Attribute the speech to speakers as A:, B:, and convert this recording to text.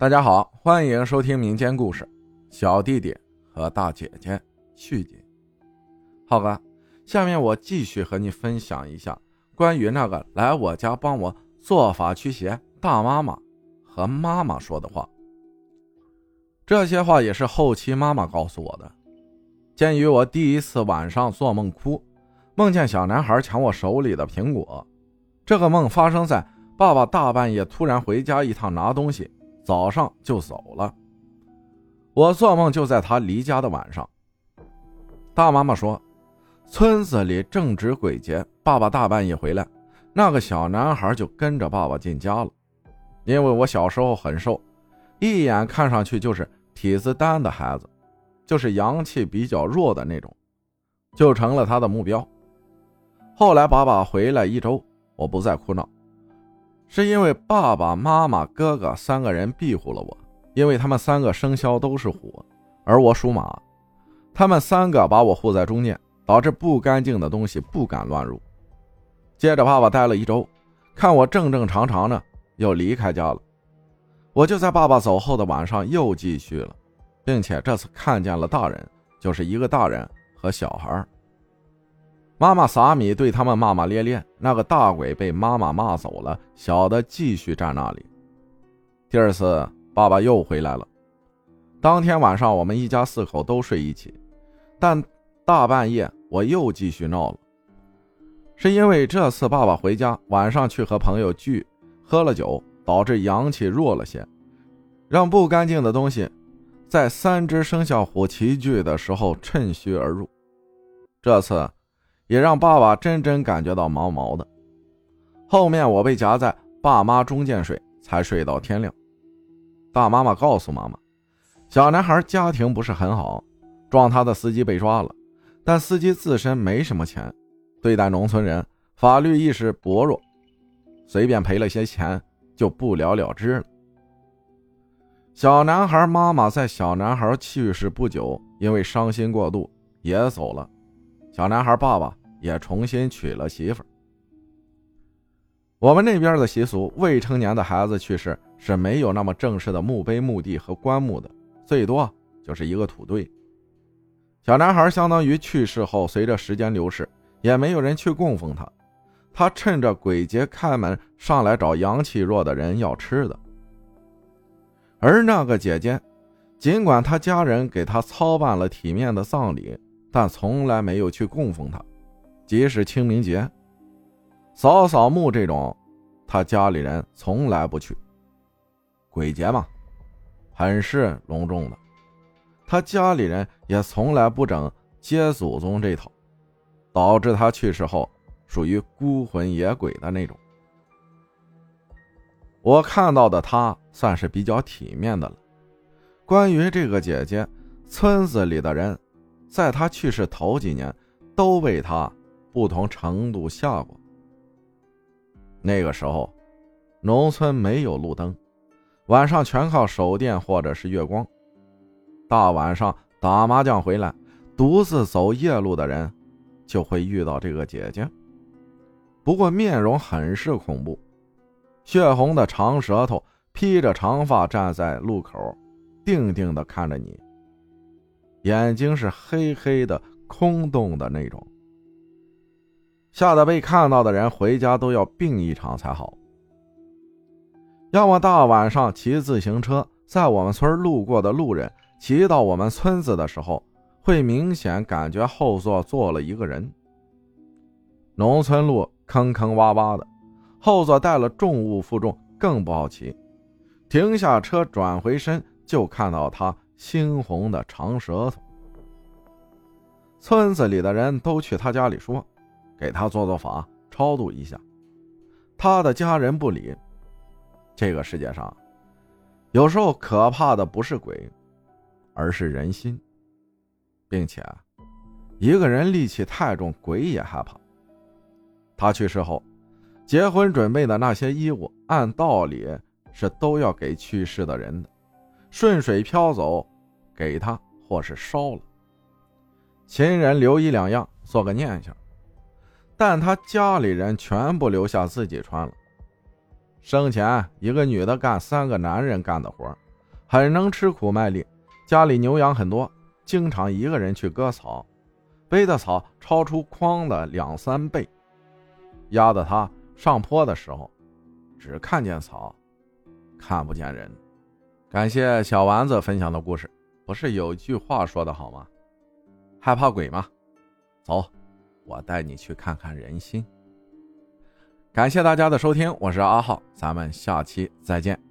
A: 大家好，欢迎收听民间故事《小弟弟和大姐姐》续集。浩哥，下面我继续和你分享一下关于那个来我家帮我做法驱邪大妈妈和妈妈说的话。这些话也是后期妈妈告诉我的。鉴于我第一次晚上做梦哭，梦见小男孩抢我手里的苹果，这个梦发生在爸爸大半夜突然回家一趟拿东西。早上就走了，我做梦就在他离家的晚上。大妈妈说，村子里正值鬼节，爸爸大半夜回来，那个小男孩就跟着爸爸进家了。因为我小时候很瘦，一眼看上去就是体子单的孩子，就是阳气比较弱的那种，就成了他的目标。后来爸爸回来一周，我不再哭闹。是因为爸爸妈妈、哥哥三个人庇护了我，因为他们三个生肖都是虎，而我属马，他们三个把我护在中间，导致不干净的东西不敢乱入。接着，爸爸待了一周，看我正正常常的，又离开家了。我就在爸爸走后的晚上又继续了，并且这次看见了大人，就是一个大人和小孩。妈妈撒米对他们骂骂咧咧，那个大鬼被妈妈骂走了，小的继续站那里。第二次，爸爸又回来了。当天晚上，我们一家四口都睡一起，但大半夜我又继续闹了，是因为这次爸爸回家晚上去和朋友聚，喝了酒，导致阳气弱了些，让不干净的东西在三只生肖虎齐聚的时候趁虚而入。这次。也让爸爸真真感觉到毛毛的。后面我被夹在爸妈中间睡，才睡到天亮。大妈妈告诉妈妈，小男孩家庭不是很好，撞他的司机被抓了，但司机自身没什么钱，对待农村人法律意识薄弱，随便赔了些钱就不了了之了。小男孩妈妈在小男孩去世不久，因为伤心过度也走了。小男孩爸爸。也重新娶了媳妇儿。我们那边的习俗，未成年的孩子去世是没有那么正式的墓碑、墓地和棺木的，最多就是一个土堆。小男孩相当于去世后，随着时间流逝，也没有人去供奉他。他趁着鬼节开门，上来找阳气弱的人要吃的。而那个姐姐，尽管她家人给他操办了体面的葬礼，但从来没有去供奉他。即使清明节，扫扫墓这种，他家里人从来不去。鬼节嘛，很是隆重的，他家里人也从来不整接祖宗这套，导致他去世后属于孤魂野鬼的那种。我看到的他算是比较体面的了。关于这个姐姐，村子里的人，在她去世头几年都为她。不同程度下过。那个时候，农村没有路灯，晚上全靠手电或者是月光。大晚上打麻将回来，独自走夜路的人，就会遇到这个姐姐。不过面容很是恐怖，血红的长舌头，披着长发站在路口，定定的看着你，眼睛是黑黑的、空洞的那种。吓得被看到的人回家都要病一场才好。要么大晚上骑自行车在我们村路过的路人，骑到我们村子的时候，会明显感觉后座坐了一个人。农村路坑坑洼洼的，后座带了重物负重更不好骑。停下车转回身，就看到他猩红的长舌头。村子里的人都去他家里说。给他做做法，超度一下。他的家人不理。这个世界上，有时候可怕的不是鬼，而是人心，并且，一个人戾气太重，鬼也害怕。他去世后，结婚准备的那些衣物，按道理是都要给去世的人的，顺水漂走，给他或是烧了。亲人留一两样，做个念想。但他家里人全部留下自己穿了。生前一个女的干三个男人干的活，很能吃苦卖力，家里牛羊很多，经常一个人去割草，背的草超出筐的两三倍，压得他上坡的时候，只看见草，看不见人。感谢小丸子分享的故事。不是有句话说的好吗？害怕鬼吗？走，我带你去看看人心。感谢大家的收听，我是阿浩，咱们下期再见。